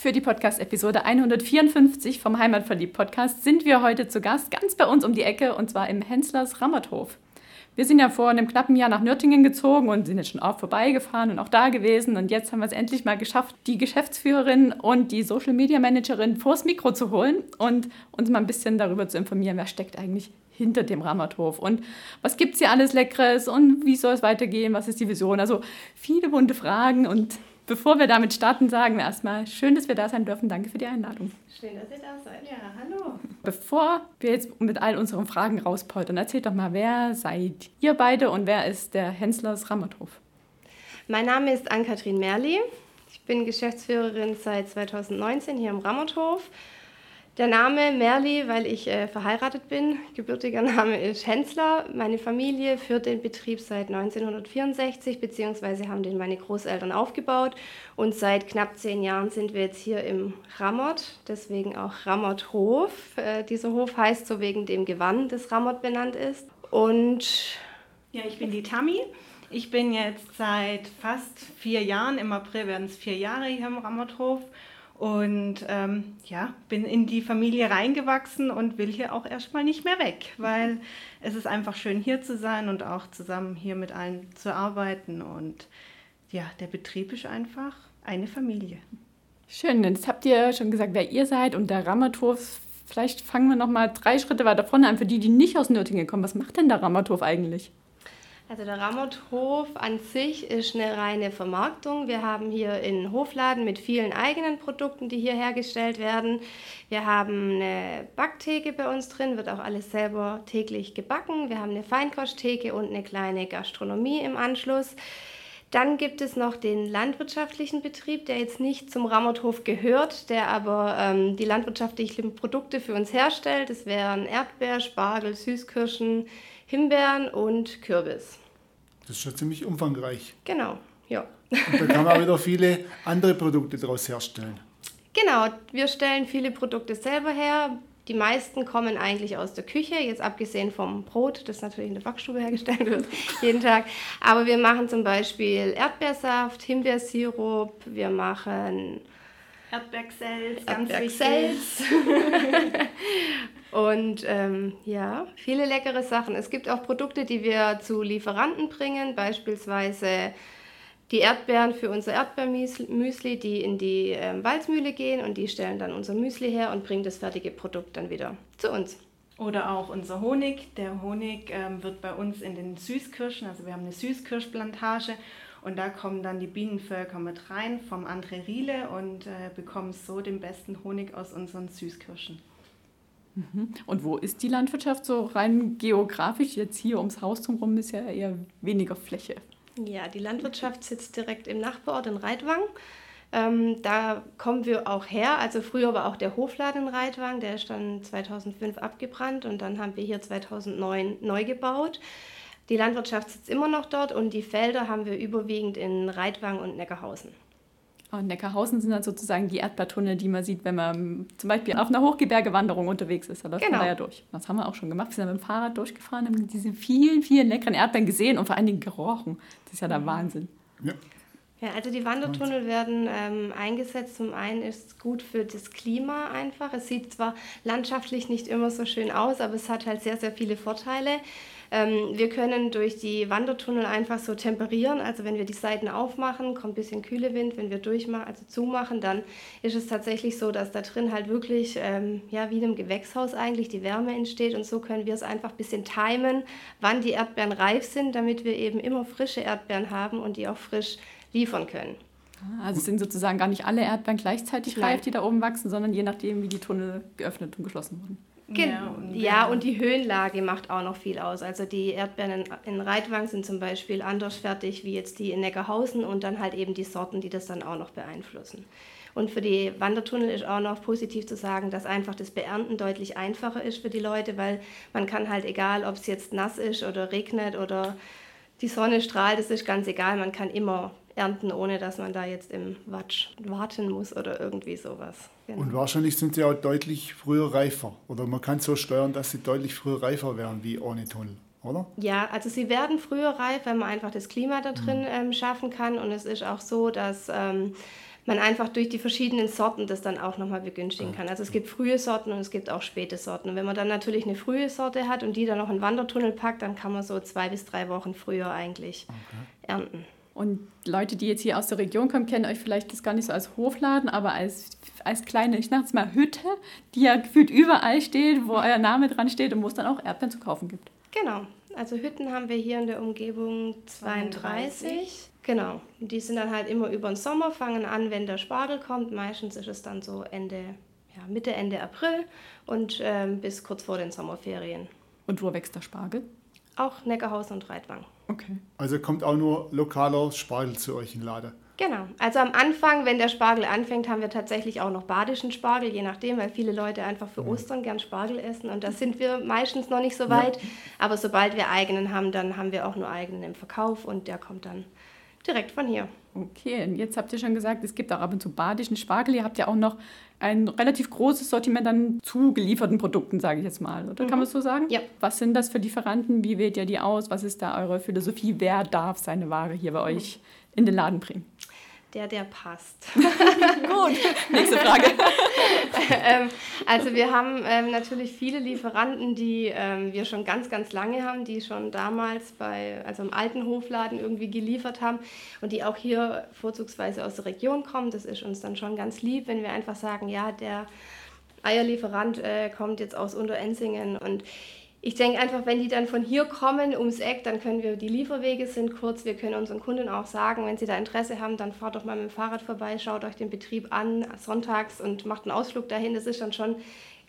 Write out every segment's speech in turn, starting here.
Für die Podcast-Episode 154 vom Heimatverliebt-Podcast sind wir heute zu Gast ganz bei uns um die Ecke und zwar im Henslers Rammerthof. Wir sind ja vor einem knappen Jahr nach Nürtingen gezogen und sind jetzt schon oft vorbeigefahren und auch da gewesen. Und jetzt haben wir es endlich mal geschafft, die Geschäftsführerin und die Social Media Managerin vors Mikro zu holen und uns mal ein bisschen darüber zu informieren, wer steckt eigentlich hinter dem Rammerthof und was gibt es hier alles Leckeres und wie soll es weitergehen, was ist die Vision. Also viele bunte Fragen und bevor wir damit starten, sagen wir erstmal, schön, dass wir da sein dürfen. Danke für die Einladung. Schön, dass ihr da seid. Ja, hallo. Bevor wir jetzt mit all unseren Fragen rauspoltern, erzählt doch mal, wer seid ihr beide und wer ist der Henslers Rammerthof? Mein Name ist Ann-Kathrin Merli. Ich bin Geschäftsführerin seit 2019 hier im Rammerthof. Der Name Merli, weil ich äh, verheiratet bin. Gebürtiger Name ist Hensler. Meine Familie führt den Betrieb seit 1964, beziehungsweise haben den meine Großeltern aufgebaut. Und seit knapp zehn Jahren sind wir jetzt hier im Rammert, deswegen auch Rammerthof. Äh, dieser Hof heißt so wegen dem Gewand, das Rammert benannt ist. Und ja, ich bin die Tammy. Ich bin jetzt seit fast vier Jahren, im April werden es vier Jahre hier im Rammerthof und ähm, ja, bin in die Familie reingewachsen und will hier auch erstmal nicht mehr weg, weil es ist einfach schön hier zu sein und auch zusammen hier mit allen zu arbeiten. Und ja, der Betrieb ist einfach eine Familie. Schön, jetzt habt ihr schon gesagt, wer ihr seid und der Rammerturf. Vielleicht fangen wir noch mal drei Schritte weiter vorne an für die, die nicht aus Nürtingen kommen. Was macht denn der Rammerturf eigentlich? Also der Rammerthof an sich ist eine reine Vermarktung. Wir haben hier einen Hofladen mit vielen eigenen Produkten, die hier hergestellt werden. Wir haben eine Backtheke bei uns drin, wird auch alles selber täglich gebacken. Wir haben eine Feinkosttheke und eine kleine Gastronomie im Anschluss. Dann gibt es noch den landwirtschaftlichen Betrieb, der jetzt nicht zum Rammerthof gehört, der aber ähm, die landwirtschaftlichen Produkte für uns herstellt. Das wären Erdbeer, Spargel, Süßkirschen, Himbeeren und Kürbis. Das ist schon ziemlich umfangreich. Genau, ja. Und da kann man auch wieder viele andere Produkte daraus herstellen. Genau, wir stellen viele Produkte selber her. Die meisten kommen eigentlich aus der Küche, jetzt abgesehen vom Brot, das natürlich in der Backstube hergestellt wird, jeden Tag. Aber wir machen zum Beispiel Erdbeersaft, Himbeersirup, wir machen Erdbeerxels, ganz Erdbeerxels. Und ähm, ja, viele leckere Sachen. Es gibt auch Produkte, die wir zu Lieferanten bringen, beispielsweise die Erdbeeren für unser Erdbeermüsli, die in die ähm, Walzmühle gehen und die stellen dann unser Müsli her und bringen das fertige Produkt dann wieder zu uns. Oder auch unser Honig. Der Honig ähm, wird bei uns in den Süßkirschen, also wir haben eine Süßkirschplantage und da kommen dann die Bienenvölker mit rein vom André Riele und äh, bekommen so den besten Honig aus unseren Süßkirschen. Mhm. Und wo ist die Landwirtschaft so rein geografisch? Jetzt hier ums Haus drumherum ist ja eher weniger Fläche. Ja, die Landwirtschaft sitzt direkt im Nachbarort in Reitwang. Ähm, da kommen wir auch her. Also früher war auch der Hofladen in Reitwang, der ist dann 2005 abgebrannt und dann haben wir hier 2009 neu gebaut. Die Landwirtschaft sitzt immer noch dort und die Felder haben wir überwiegend in Reitwang und Neckarhausen. Und Neckarhausen sind dann sozusagen die Erdbeertunnel, die man sieht, wenn man zum Beispiel auf einer Hochgebirgewanderung unterwegs ist. Da läuft genau. man da ja durch. Das haben wir auch schon gemacht. Wir sind mit dem Fahrrad durchgefahren, haben diese vielen, vielen leckeren Erdbeeren gesehen und vor allen Dingen gerochen. Das ist ja der mhm. Wahnsinn. Ja. Ja, also die Wandertunnel werden ähm, eingesetzt. Zum einen ist es gut für das Klima einfach. Es sieht zwar landschaftlich nicht immer so schön aus, aber es hat halt sehr, sehr viele Vorteile. Ähm, wir können durch die Wandertunnel einfach so temperieren. Also wenn wir die Seiten aufmachen, kommt ein bisschen kühle Wind. Wenn wir durchmachen, also zumachen, dann ist es tatsächlich so, dass da drin halt wirklich, ähm, ja, wie in einem Gewächshaus eigentlich die Wärme entsteht. Und so können wir es einfach ein bisschen timen, wann die Erdbeeren reif sind, damit wir eben immer frische Erdbeeren haben und die auch frisch liefern können. Also es sind sozusagen gar nicht alle Erdbeeren gleichzeitig Nein. reif, die da oben wachsen, sondern je nachdem, wie die Tunnel geöffnet und geschlossen wurden. Genau. Ja, und die Höhenlage macht auch noch viel aus. Also die Erdbeeren in Reitwang sind zum Beispiel anders fertig wie jetzt die in Neckarhausen und dann halt eben die Sorten, die das dann auch noch beeinflussen. Und für die Wandertunnel ist auch noch positiv zu sagen, dass einfach das Beernten deutlich einfacher ist für die Leute, weil man kann halt, egal ob es jetzt nass ist oder regnet oder die Sonne strahlt, das ist ganz egal, man kann immer ernten, ohne dass man da jetzt im Watsch warten muss oder irgendwie sowas. Genau. Und wahrscheinlich sind sie auch deutlich früher reifer. Oder man kann so steuern, dass sie deutlich früher reifer werden wie ohne Tunnel. Oder? Ja, also sie werden früher reif, wenn man einfach das Klima da drin mhm. ähm, schaffen kann. Und es ist auch so, dass ähm, man einfach durch die verschiedenen Sorten das dann auch nochmal begünstigen kann. Also es gibt frühe Sorten und es gibt auch späte Sorten. Und wenn man dann natürlich eine frühe Sorte hat und die dann noch in Wandertunnel packt, dann kann man so zwei bis drei Wochen früher eigentlich okay. ernten. Und Leute, die jetzt hier aus der Region kommen, kennen euch vielleicht das gar nicht so als Hofladen, aber als, als kleine, ich nenne es mal Hütte, die ja gefühlt überall steht, wo euer Name dran steht und wo es dann auch Erdbeeren zu kaufen gibt. Genau. Also Hütten haben wir hier in der Umgebung 32. 32. Genau. Die sind dann halt immer über den Sommer, fangen an, wenn der Spargel kommt. Meistens ist es dann so Ende, ja, Mitte, Ende April und ähm, bis kurz vor den Sommerferien. Und wo wächst der Spargel? Auch Neckarhausen und Reitwang. Okay. Also kommt auch nur lokaler Spargel zu euch in Lade. Genau. Also am Anfang, wenn der Spargel anfängt, haben wir tatsächlich auch noch badischen Spargel, je nachdem, weil viele Leute einfach für Ostern gern Spargel essen und da sind wir meistens noch nicht so weit. Ja. Aber sobald wir eigenen haben, dann haben wir auch nur eigenen im Verkauf und der kommt dann direkt von hier. Okay, und jetzt habt ihr schon gesagt, es gibt auch ab und zu badischen Spargel. Ihr habt ja auch noch ein relativ großes Sortiment an zugelieferten Produkten, sage ich jetzt mal. Oder mhm. kann man es so sagen? Ja. Was sind das für Lieferanten? Wie wählt ihr die aus? Was ist da eure Philosophie? Wer darf seine Ware hier bei euch in den Laden bringen? Der, der passt. Gut, nächste Frage. ähm, also wir haben ähm, natürlich viele Lieferanten, die ähm, wir schon ganz, ganz lange haben, die schon damals bei, also im alten Hofladen irgendwie geliefert haben und die auch hier vorzugsweise aus der Region kommen. Das ist uns dann schon ganz lieb, wenn wir einfach sagen, ja, der Eierlieferant äh, kommt jetzt aus Unterensingen und ich denke einfach, wenn die dann von hier kommen ums Eck, dann können wir, die Lieferwege sind kurz, wir können unseren Kunden auch sagen, wenn sie da Interesse haben, dann fahrt doch mal mit dem Fahrrad vorbei, schaut euch den Betrieb an, sonntags und macht einen Ausflug dahin. Das ist dann schon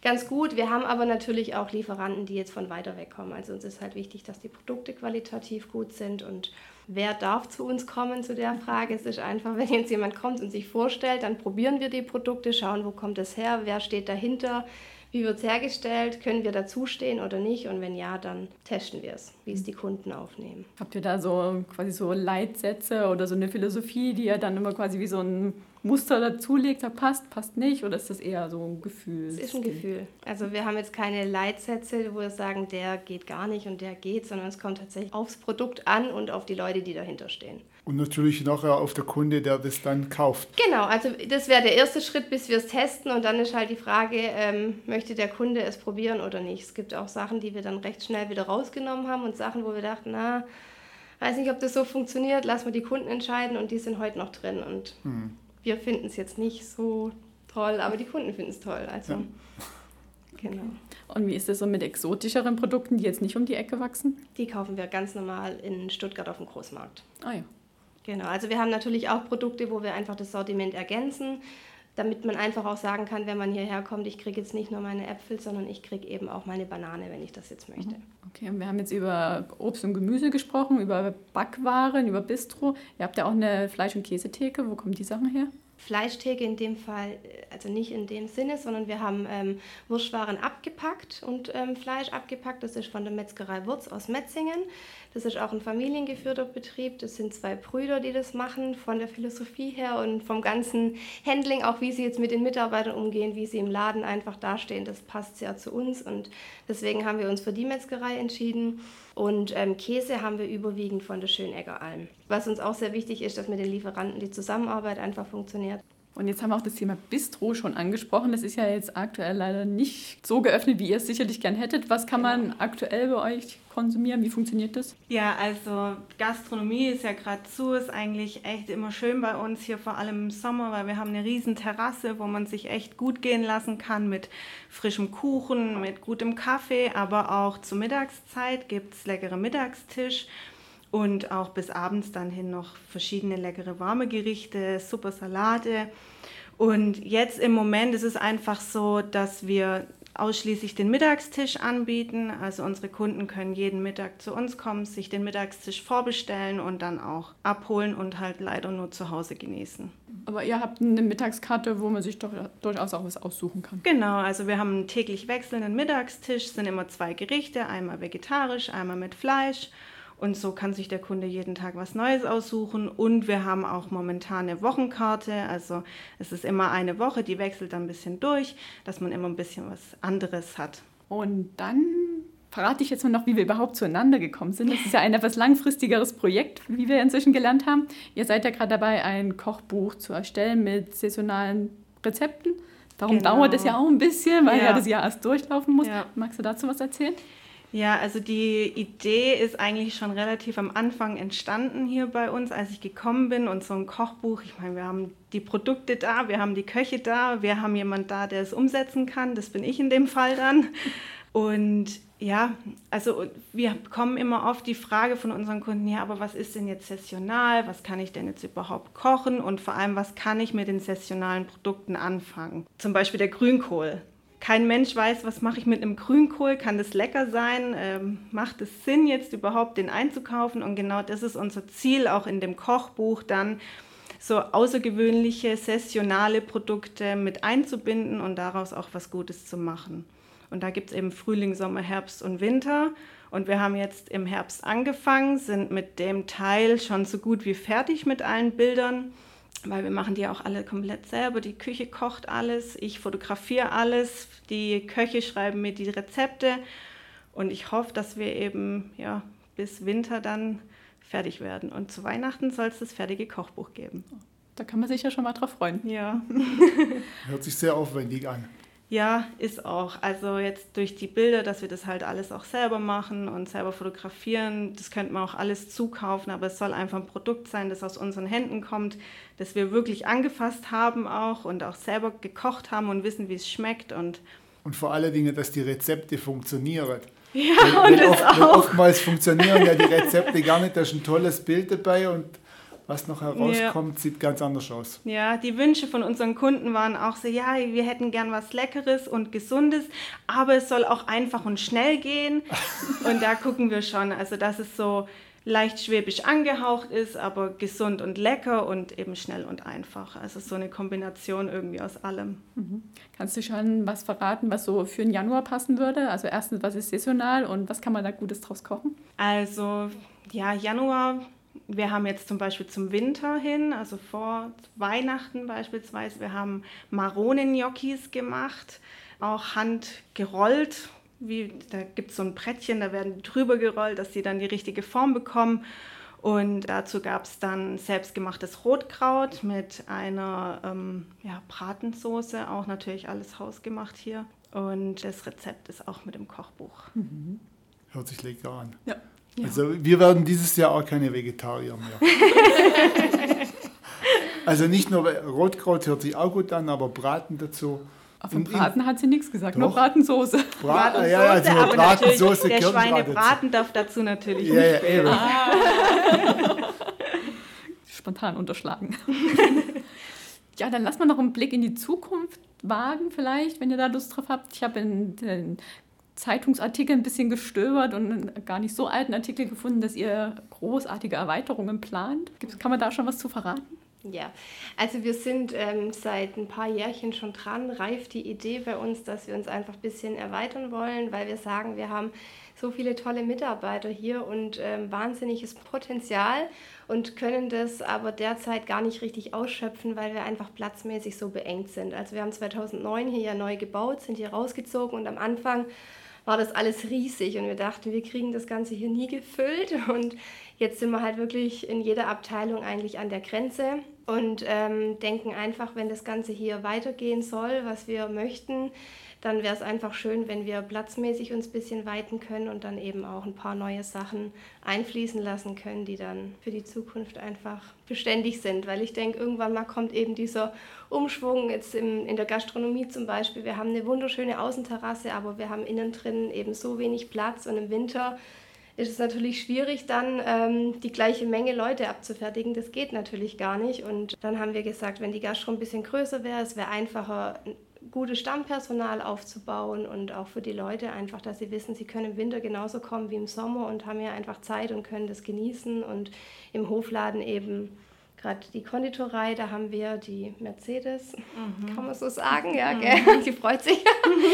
ganz gut. Wir haben aber natürlich auch Lieferanten, die jetzt von weiter weg kommen. Also uns ist halt wichtig, dass die Produkte qualitativ gut sind und wer darf zu uns kommen zu der Frage. Es ist einfach, wenn jetzt jemand kommt und sich vorstellt, dann probieren wir die Produkte, schauen, wo kommt es her, wer steht dahinter wie wird es hergestellt? Können wir dazustehen oder nicht? Und wenn ja, dann testen wir es, wie es die Kunden aufnehmen. Habt ihr da so quasi so Leitsätze oder so eine Philosophie, die ihr dann immer quasi wie so ein Muster dazulegt, da passt, passt nicht? Oder ist das eher so ein Gefühl? Es ist ein Gefühl. Also wir haben jetzt keine Leitsätze, wo wir sagen, der geht gar nicht und der geht, sondern es kommt tatsächlich aufs Produkt an und auf die Leute, die dahinter stehen. Und natürlich nachher auf der Kunde, der das dann kauft. Genau, also das wäre der erste Schritt, bis wir es testen. Und dann ist halt die Frage, ähm, möchte der Kunde es probieren oder nicht. Es gibt auch Sachen, die wir dann recht schnell wieder rausgenommen haben und Sachen, wo wir dachten, na, weiß nicht, ob das so funktioniert, lassen wir die Kunden entscheiden und die sind heute noch drin. Und hm. wir finden es jetzt nicht so toll, aber die Kunden finden es toll. Also, ja. genau. Und wie ist es so mit exotischeren Produkten, die jetzt nicht um die Ecke wachsen? Die kaufen wir ganz normal in Stuttgart auf dem Großmarkt. Ah ja. Genau, also wir haben natürlich auch Produkte, wo wir einfach das Sortiment ergänzen, damit man einfach auch sagen kann, wenn man hierher kommt, ich kriege jetzt nicht nur meine Äpfel, sondern ich kriege eben auch meine Banane, wenn ich das jetzt möchte. Mhm. Okay, und wir haben jetzt über Obst und Gemüse gesprochen, über Backwaren, über Bistro. Ihr habt ja auch eine Fleisch- und Käsetheke. Wo kommen die Sachen her? Fleischtheke in dem Fall, also nicht in dem Sinne, sondern wir haben ähm, Wurstwaren abgepackt und ähm, Fleisch abgepackt. Das ist von der Metzgerei Wurz aus Metzingen. Das ist auch ein familiengeführter Betrieb. Das sind zwei Brüder, die das machen, von der Philosophie her und vom ganzen Handling, auch wie sie jetzt mit den Mitarbeitern umgehen, wie sie im Laden einfach dastehen. Das passt sehr zu uns und deswegen haben wir uns für die Metzgerei entschieden. Und ähm, Käse haben wir überwiegend von der Schönegger Alm. Was uns auch sehr wichtig ist, dass mit den Lieferanten die Zusammenarbeit einfach funktioniert. Und jetzt haben wir auch das Thema Bistro schon angesprochen. Das ist ja jetzt aktuell leider nicht so geöffnet, wie ihr es sicherlich gern hättet. Was kann man aktuell bei euch konsumieren? Wie funktioniert das? Ja, also Gastronomie ist ja gerade zu, ist eigentlich echt immer schön bei uns hier, vor allem im Sommer, weil wir haben eine riesen Terrasse, wo man sich echt gut gehen lassen kann mit frischem Kuchen, mit gutem Kaffee, aber auch zur Mittagszeit gibt es leckere Mittagstisch und auch bis abends dann hin noch verschiedene leckere warme Gerichte, super Salate. Und jetzt im Moment ist es einfach so, dass wir ausschließlich den Mittagstisch anbieten. Also unsere Kunden können jeden Mittag zu uns kommen, sich den Mittagstisch vorbestellen und dann auch abholen und halt leider nur zu Hause genießen. Aber ihr habt eine Mittagskarte, wo man sich doch durchaus auch was aussuchen kann. Genau, also wir haben einen täglich wechselnden Mittagstisch, sind immer zwei Gerichte, einmal vegetarisch, einmal mit Fleisch. Und so kann sich der Kunde jeden Tag was Neues aussuchen. Und wir haben auch momentan eine Wochenkarte. Also es ist immer eine Woche, die wechselt dann ein bisschen durch, dass man immer ein bisschen was anderes hat. Und dann verrate ich jetzt mal noch, wie wir überhaupt zueinander gekommen sind. Das ist ja ein etwas langfristigeres Projekt, wie wir inzwischen gelernt haben. Ihr seid ja gerade dabei, ein Kochbuch zu erstellen mit saisonalen Rezepten. Darum genau. dauert es ja auch ein bisschen, weil ja, ja das Jahr erst durchlaufen muss. Ja. Magst du dazu was erzählen? Ja, also die Idee ist eigentlich schon relativ am Anfang entstanden hier bei uns, als ich gekommen bin und so ein Kochbuch. Ich meine, wir haben die Produkte da, wir haben die Köche da, wir haben jemand da, der es umsetzen kann. Das bin ich in dem Fall dann. Und ja, also wir bekommen immer oft die Frage von unseren Kunden, ja, aber was ist denn jetzt sessional? Was kann ich denn jetzt überhaupt kochen? Und vor allem, was kann ich mit den sessionalen Produkten anfangen? Zum Beispiel der Grünkohl. Kein Mensch weiß, was mache ich mit einem Grünkohl? Kann das lecker sein? Ähm, macht es Sinn, jetzt überhaupt den einzukaufen? Und genau das ist unser Ziel auch in dem Kochbuch dann, so außergewöhnliche, sessionale Produkte mit einzubinden und daraus auch was Gutes zu machen. Und da gibt es eben Frühling, Sommer, Herbst und Winter. Und wir haben jetzt im Herbst angefangen, sind mit dem Teil schon so gut wie fertig mit allen Bildern, weil wir machen die auch alle komplett selber. Die Küche kocht alles, ich fotografiere alles, die Köche schreiben mir die Rezepte. Und ich hoffe, dass wir eben ja, bis Winter dann fertig werden. Und zu Weihnachten soll es das fertige Kochbuch geben. Da kann man sich ja schon mal drauf freuen. Ja. Hört sich sehr aufwendig an. Ja, ist auch. Also jetzt durch die Bilder, dass wir das halt alles auch selber machen und selber fotografieren, das könnte man auch alles zukaufen, aber es soll einfach ein Produkt sein, das aus unseren Händen kommt, das wir wirklich angefasst haben auch und auch selber gekocht haben und wissen, wie es schmeckt. Und, und vor allen Dingen, dass die Rezepte funktionieren. Ja, und oft, auch. oftmals funktionieren ja die Rezepte gar nicht, da ist ein tolles Bild dabei und was noch herauskommt, ja. sieht ganz anders aus. Ja, die Wünsche von unseren Kunden waren auch so, ja, wir hätten gern was Leckeres und Gesundes, aber es soll auch einfach und schnell gehen. und da gucken wir schon, also dass es so leicht schwäbisch angehaucht ist, aber gesund und lecker und eben schnell und einfach. Also so eine Kombination irgendwie aus allem. Mhm. Kannst du schon was verraten, was so für den Januar passen würde? Also erstens, was ist saisonal und was kann man da Gutes draus kochen? Also ja, Januar wir haben jetzt zum Beispiel zum Winter hin, also vor Weihnachten beispielsweise, wir haben Maronen-Gnocchis gemacht, auch handgerollt. Wie, da gibt es so ein Brettchen, da werden die drüber gerollt, dass sie dann die richtige Form bekommen. Und dazu gab es dann selbstgemachtes Rotkraut mit einer ähm, ja, Bratensoße, auch natürlich alles hausgemacht hier. Und das Rezept ist auch mit im Kochbuch. Mhm. Hört sich lecker an. Ja. Ja. Also wir werden dieses Jahr auch keine Vegetarier mehr. also nicht nur Rotkraut hört sich auch gut an, aber Braten dazu. Von Braten hat sie nichts gesagt, doch. nur Bratensoße. Bra Bratensoße, ja, also aber Bratensoße der Schweinebraten darf dazu natürlich ja, nicht fehlen. Ja, ah. Spontan unterschlagen. ja, dann lass mal noch einen Blick in die Zukunft wagen vielleicht, wenn ihr da Lust drauf habt. Ich habe in den Zeitungsartikel ein bisschen gestöbert und gar nicht so alten Artikel gefunden, dass ihr großartige Erweiterungen plant. Kann man da schon was zu verraten? Ja, also wir sind ähm, seit ein paar Jährchen schon dran, reift die Idee bei uns, dass wir uns einfach ein bisschen erweitern wollen, weil wir sagen, wir haben so viele tolle Mitarbeiter hier und ähm, wahnsinniges Potenzial und können das aber derzeit gar nicht richtig ausschöpfen, weil wir einfach platzmäßig so beengt sind. Also wir haben 2009 hier ja neu gebaut, sind hier rausgezogen und am Anfang war das alles riesig und wir dachten, wir kriegen das Ganze hier nie gefüllt. Und jetzt sind wir halt wirklich in jeder Abteilung eigentlich an der Grenze und ähm, denken einfach, wenn das Ganze hier weitergehen soll, was wir möchten, dann wäre es einfach schön, wenn wir platzmäßig uns ein bisschen weiten können und dann eben auch ein paar neue Sachen einfließen lassen können, die dann für die Zukunft einfach beständig sind. Weil ich denke, irgendwann mal kommt eben dieser Umschwung, jetzt im, in der Gastronomie zum Beispiel. Wir haben eine wunderschöne Außenterrasse, aber wir haben innen drin eben so wenig Platz und im Winter ist es natürlich schwierig, dann ähm, die gleiche Menge Leute abzufertigen. Das geht natürlich gar nicht. Und dann haben wir gesagt, wenn die Gastro ein bisschen größer wäre, es wäre einfacher, gutes Stammpersonal aufzubauen und auch für die Leute einfach, dass sie wissen, sie können im Winter genauso kommen wie im Sommer und haben ja einfach Zeit und können das genießen und im Hofladen eben gerade die Konditorei, da haben wir die Mercedes, mhm. kann man so sagen, ja, mhm. gell? die freut sich.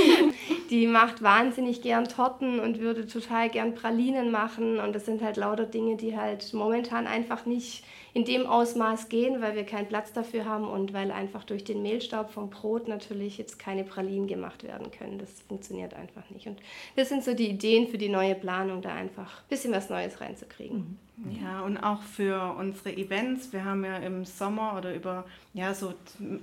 die macht wahnsinnig gern Torten und würde total gern Pralinen machen und das sind halt lauter Dinge, die halt momentan einfach nicht in dem Ausmaß gehen, weil wir keinen Platz dafür haben und weil einfach durch den Mehlstaub vom Brot natürlich jetzt keine Pralinen gemacht werden können. Das funktioniert einfach nicht. Und das sind so die Ideen für die neue Planung, da einfach ein bisschen was Neues reinzukriegen. Mhm. Ja, und auch für unsere Events. Wir haben ja im Sommer oder über ja, so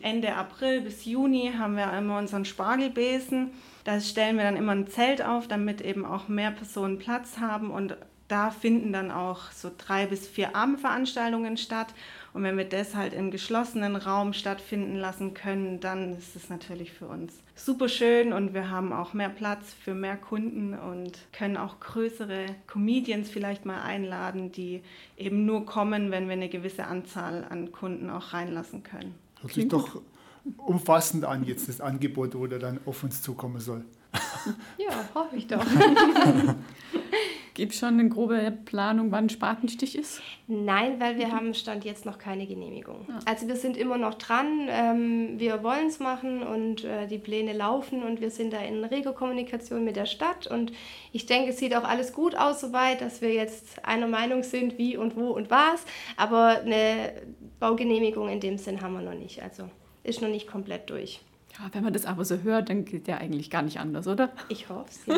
Ende April bis Juni haben wir immer unseren Spargelbesen. Da stellen wir dann immer ein Zelt auf, damit eben auch mehr Personen Platz haben und da finden dann auch so drei bis vier Abendveranstaltungen statt. Und wenn wir das halt im geschlossenen Raum stattfinden lassen können, dann ist es natürlich für uns super schön und wir haben auch mehr Platz für mehr Kunden und können auch größere Comedians vielleicht mal einladen, die eben nur kommen, wenn wir eine gewisse Anzahl an Kunden auch reinlassen können. Hört sich doch umfassend an jetzt das Angebot, wo der dann auf uns zukommen soll. Ja, hoffe ich doch. Gibt es schon eine grobe Planung, wann Spatenstich ist? Nein, weil wir haben Stand jetzt noch keine Genehmigung. Ja. Also wir sind immer noch dran. Ähm, wir wollen es machen und äh, die Pläne laufen und wir sind da in reger Kommunikation mit der Stadt. Und ich denke, es sieht auch alles gut aus soweit, dass wir jetzt einer Meinung sind, wie und wo und was. Aber eine Baugenehmigung in dem Sinn haben wir noch nicht. Also ist noch nicht komplett durch. Ja, wenn man das aber so hört, dann geht ja eigentlich gar nicht anders, oder? Ich hoffe es, ja.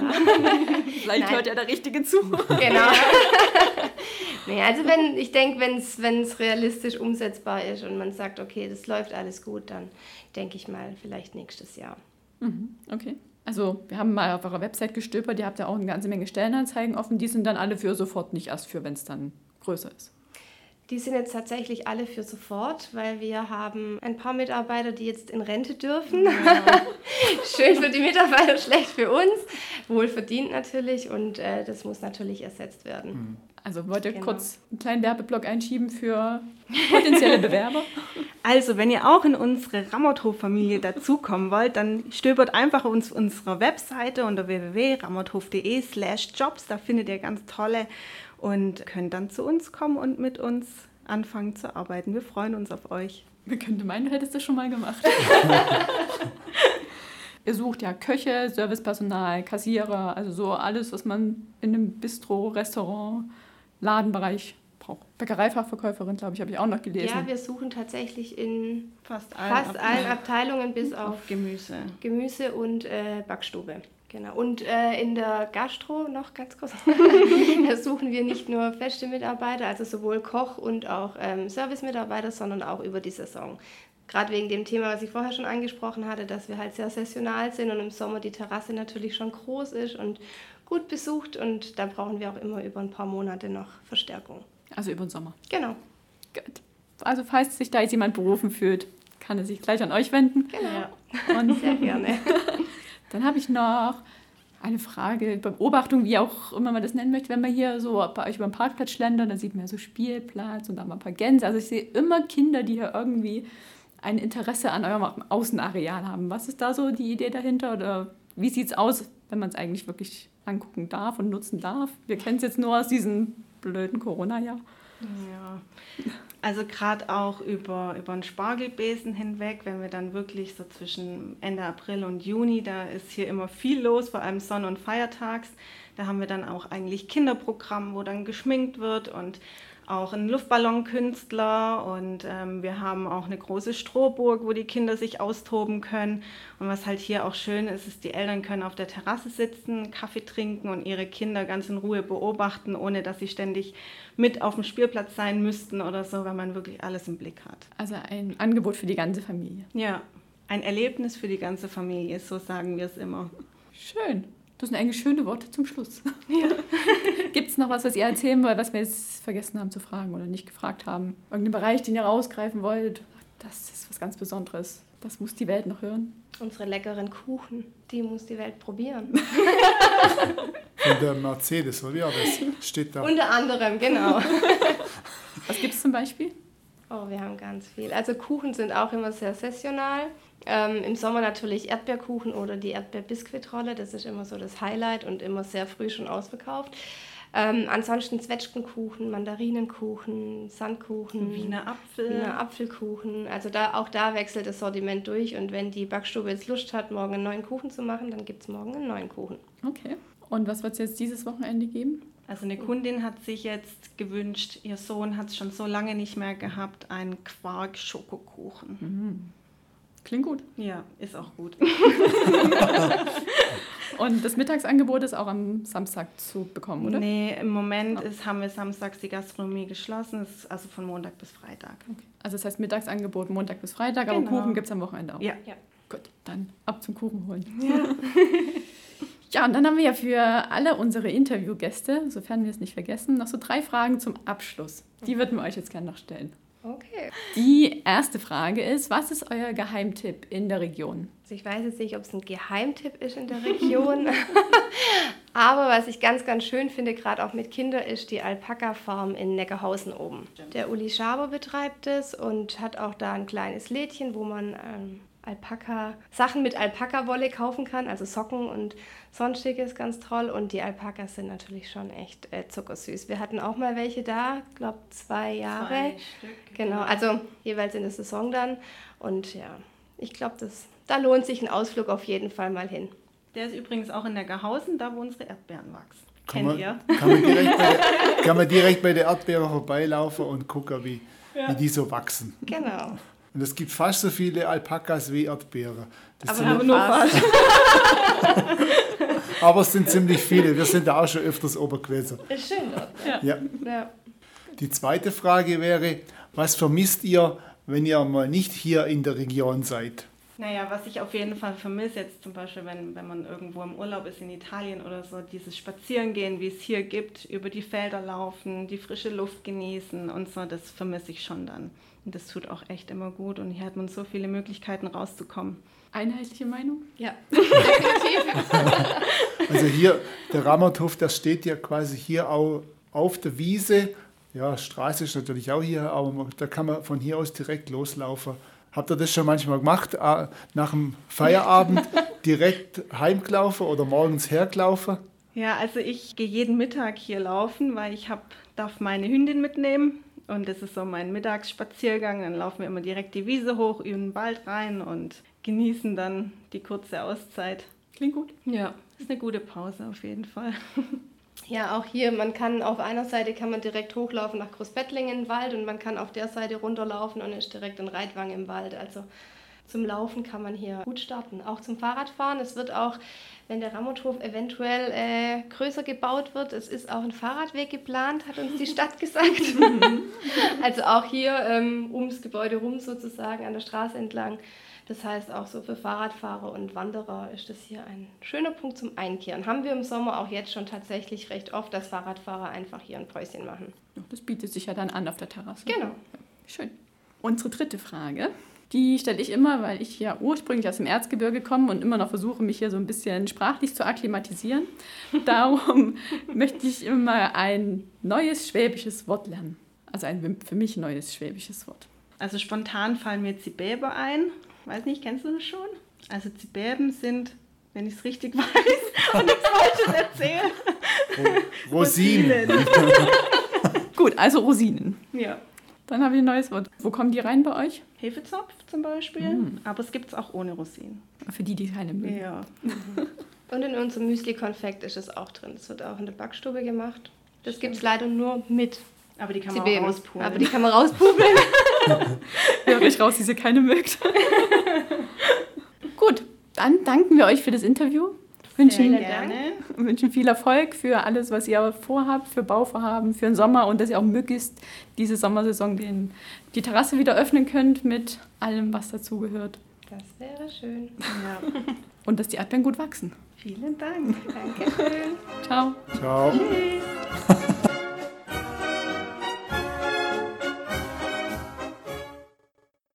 Vielleicht Nein. hört ja der Richtige zu. Genau. nee, also wenn, ich denke, wenn es realistisch umsetzbar ist und man sagt, okay, das läuft alles gut, dann denke ich mal vielleicht nächstes Jahr. Mhm, okay. Also wir haben mal auf eurer Website gestöbert, ihr habt ja auch eine ganze Menge Stellenanzeigen offen, die sind dann alle für sofort, nicht erst für, wenn es dann größer ist. Die sind jetzt tatsächlich alle für sofort, weil wir haben ein paar Mitarbeiter, die jetzt in Rente dürfen. Ja. Schön für die Mitarbeiter, schlecht für uns. Wohl verdient natürlich und äh, das muss natürlich ersetzt werden. Mhm. Also wollt ihr genau. kurz einen kleinen Werbeblock einschieben für potenzielle Bewerber? Also, wenn ihr auch in unsere Ramothof-Familie dazukommen wollt, dann stöbert einfach uns unsere Webseite unter www.ramothof.de slash jobs. Da findet ihr ganz tolle und könnt dann zu uns kommen und mit uns anfangen zu arbeiten. Wir freuen uns auf euch. Wir könnten meinen, du hättest das schon mal gemacht. Ihr sucht ja Köche, Servicepersonal, Kassierer, also so alles, was man in einem Bistro, Restaurant, Ladenbereich braucht. Bäckereifachverkäuferin, glaube ich, habe ich auch noch gelesen. Ja, wir suchen tatsächlich in fast allen, fast allen Abteilungen bis auf, auf Gemüse. Gemüse und äh, Backstube. Genau. Und äh, in der Gastro noch ganz kurz, da suchen wir nicht nur feste Mitarbeiter, also sowohl Koch und auch ähm, Service-Mitarbeiter, sondern auch über die Saison. Gerade wegen dem Thema, was ich vorher schon angesprochen hatte, dass wir halt sehr saisonal sind und im Sommer die Terrasse natürlich schon groß ist und gut besucht und da brauchen wir auch immer über ein paar Monate noch Verstärkung. Also über den Sommer. Genau. Gut. Also falls sich da jetzt jemand berufen fühlt, kann er sich gleich an euch wenden. Genau. Und sehr gerne. Dann habe ich noch eine Frage, Beobachtung, wie auch immer man das nennen möchte, wenn man hier so bei euch über den Parkplatz schlendert, dann sieht man ja so Spielplatz und da mal ein paar Gänse. Also ich sehe immer Kinder, die hier irgendwie ein Interesse an eurem Außenareal haben. Was ist da so die Idee dahinter oder wie sieht es aus, wenn man es eigentlich wirklich angucken darf und nutzen darf? Wir kennen es jetzt nur aus diesem blöden Corona-Jahr. Ja, also gerade auch über, über den Spargelbesen hinweg, wenn wir dann wirklich so zwischen Ende April und Juni, da ist hier immer viel los, vor allem Sonn- und Feiertags. Da haben wir dann auch eigentlich Kinderprogramm, wo dann geschminkt wird und auch ein Luftballonkünstler und ähm, wir haben auch eine große Strohburg, wo die Kinder sich austoben können. Und was halt hier auch schön ist, ist, die Eltern können auf der Terrasse sitzen, Kaffee trinken und ihre Kinder ganz in Ruhe beobachten, ohne dass sie ständig mit auf dem Spielplatz sein müssten oder so, weil man wirklich alles im Blick hat. Also ein Angebot für die ganze Familie. Ja, ein Erlebnis für die ganze Familie, so sagen wir es immer. Schön. Das sind eigentlich schöne Worte zum Schluss. Ja. Gibt es noch was, was ihr erzählen wollt, was wir jetzt vergessen haben zu fragen oder nicht gefragt haben? Irgendeinen Bereich, den ihr rausgreifen wollt? Das ist was ganz Besonderes. Das muss die Welt noch hören. Unsere leckeren Kuchen, die muss die Welt probieren. Von der Mercedes, oder? Ja, das steht da. Unter anderem, genau. Was gibt es zum Beispiel? Oh, wir haben ganz viel. Also Kuchen sind auch immer sehr saisonal. Ähm, Im Sommer natürlich Erdbeerkuchen oder die Erdbeerbiskuitrolle. Das ist immer so das Highlight und immer sehr früh schon ausverkauft. Ähm, ansonsten Zwetschgenkuchen, Mandarinenkuchen, Sandkuchen, Wiener Apfel. Wiener Apfelkuchen. Also da, auch da wechselt das Sortiment durch und wenn die Backstube jetzt Lust hat, morgen einen neuen Kuchen zu machen, dann gibt es morgen einen neuen Kuchen. Okay. Und was wird es jetzt dieses Wochenende geben? Also eine Kundin hat sich jetzt gewünscht, ihr Sohn hat es schon so lange nicht mehr gehabt, einen Quark-Schokokuchen. Klingt gut. Ja, ist auch gut. Und das Mittagsangebot ist auch am Samstag zu bekommen, oder? Nee, im Moment ist, haben wir samstags die Gastronomie geschlossen, es ist also von Montag bis Freitag. Also das heißt Mittagsangebot Montag bis Freitag, aber Genau. Kuchen gibt es am Wochenende auch. Ja. Ja. Gut, dann ab zum Kuchen holen. Ja. Ja, und dann haben wir ja für alle unsere Interviewgäste, sofern wir es nicht vergessen, noch so drei Fragen zum Abschluss. Die würden wir euch jetzt gerne noch stellen. Okay. Die erste Frage ist, was ist euer Geheimtipp in der Region? Also ich weiß jetzt nicht, ob es ein Geheimtipp ist in der Region, aber was ich ganz, ganz schön finde, gerade auch mit Kindern, ist die Alpaka-Farm in Neckarhausen oben. Der Uli Schaber betreibt es und hat auch da ein kleines Lädchen, wo man ähm, Alpaka, Sachen mit Alpaka-Wolle kaufen kann, also Socken und sonstiges, ganz toll. Und die Alpakas sind natürlich schon echt äh, zuckersüß. Wir hatten auch mal welche da, glaube zwei Jahre. Zwei Stück, Genau, also jeweils in der Saison dann. Und ja, ich glaube, das da lohnt sich ein Ausflug auf jeden Fall mal hin. Der ist übrigens auch in Neckarhausen, da wo unsere Erdbeeren wachsen. Kann Kennt man, ihr? kann, man direkt bei der, kann man direkt bei der Erdbeere vorbeilaufen und gucken, wie, wie die so wachsen. Genau. Und es gibt fast so viele Alpakas wie Erdbeere. Das Aber sind, nur fast. aber es sind ziemlich viele. Wir sind da auch schon öfters oben gewesen. Ist schön dort. Ja. Ja. Die zweite Frage wäre, was vermisst ihr, wenn ihr mal nicht hier in der Region seid? Naja, was ich auf jeden Fall vermisse, jetzt zum Beispiel, wenn, wenn man irgendwo im Urlaub ist in Italien oder so, dieses Spazierengehen, wie es hier gibt, über die Felder laufen, die frische Luft genießen und so, das vermisse ich schon dann. Und das tut auch echt immer gut und hier hat man so viele Möglichkeiten rauszukommen. Einheitliche Meinung? ja. Also hier, der Rammerthof, der steht ja quasi hier auch auf der Wiese. Ja, Straße ist natürlich auch hier, aber da kann man von hier aus direkt loslaufen. Habt ihr das schon manchmal gemacht, nach dem Feierabend direkt heimgelaufen oder morgens hergelaufen? Ja, also ich gehe jeden Mittag hier laufen, weil ich hab, darf meine Hündin mitnehmen. Und das ist so mein Mittagsspaziergang. Dann laufen wir immer direkt die Wiese hoch, in den Wald rein und genießen dann die kurze Auszeit. Klingt gut. Ja, ist eine gute Pause auf jeden Fall. Ja, auch hier, man kann auf einer Seite kann man direkt hochlaufen nach Großbettlingen im Wald und man kann auf der Seite runterlaufen und ist direkt in Reitwang im Wald. Also zum Laufen kann man hier gut starten. Auch zum Fahrradfahren. Es wird auch, wenn der Rammothof eventuell äh, größer gebaut wird, es ist auch ein Fahrradweg geplant, hat uns die Stadt gesagt. also auch hier ähm, ums Gebäude rum sozusagen, an der Straße entlang. Das heißt, auch so für Fahrradfahrer und Wanderer ist das hier ein schöner Punkt zum Einkehren. Haben wir im Sommer auch jetzt schon tatsächlich recht oft, dass Fahrradfahrer einfach hier ein Päuschen machen. Das bietet sich ja dann an auf der Terrasse. Genau. Schön. Unsere dritte Frage, die stelle ich immer, weil ich ja ursprünglich aus dem Erzgebirge komme und immer noch versuche, mich hier so ein bisschen sprachlich zu akklimatisieren. Darum möchte ich immer ein neues schwäbisches Wort lernen. Also ein für mich neues schwäbisches Wort. Also spontan fallen mir Zibäbe ein. Weiß nicht, kennst du das schon? Also Zibäben sind, wenn ich es richtig weiß und nichts Falsches erzähle. Rosinen. Gut, also Rosinen. Ja. Dann habe ich ein neues Wort. Wo kommen die rein bei euch? Hefezopf zum Beispiel, aber es gibt es auch ohne Rosinen. Für die, die keine mögen. Ja. Und in unserem Müsli-Konfekt ist es auch drin. Das wird auch in der Backstube gemacht. Das gibt es leider nur mit Aber die kann man auch rauspulen. Aber die kann man rauspubeln. Hört euch raus, diese keine mögt. Gut, dann danken wir euch für das Interview. Wünschen, Vielen gerne. wünschen viel Erfolg für alles, was ihr vorhabt, für Bauvorhaben, für den Sommer und dass ihr auch möglichst diese Sommersaison den, die Terrasse wieder öffnen könnt mit allem, was dazugehört. Das wäre schön. Ja. Und dass die Erdbeeren gut wachsen. Vielen Dank. Dankeschön. Ciao. Ciao. Tschüss.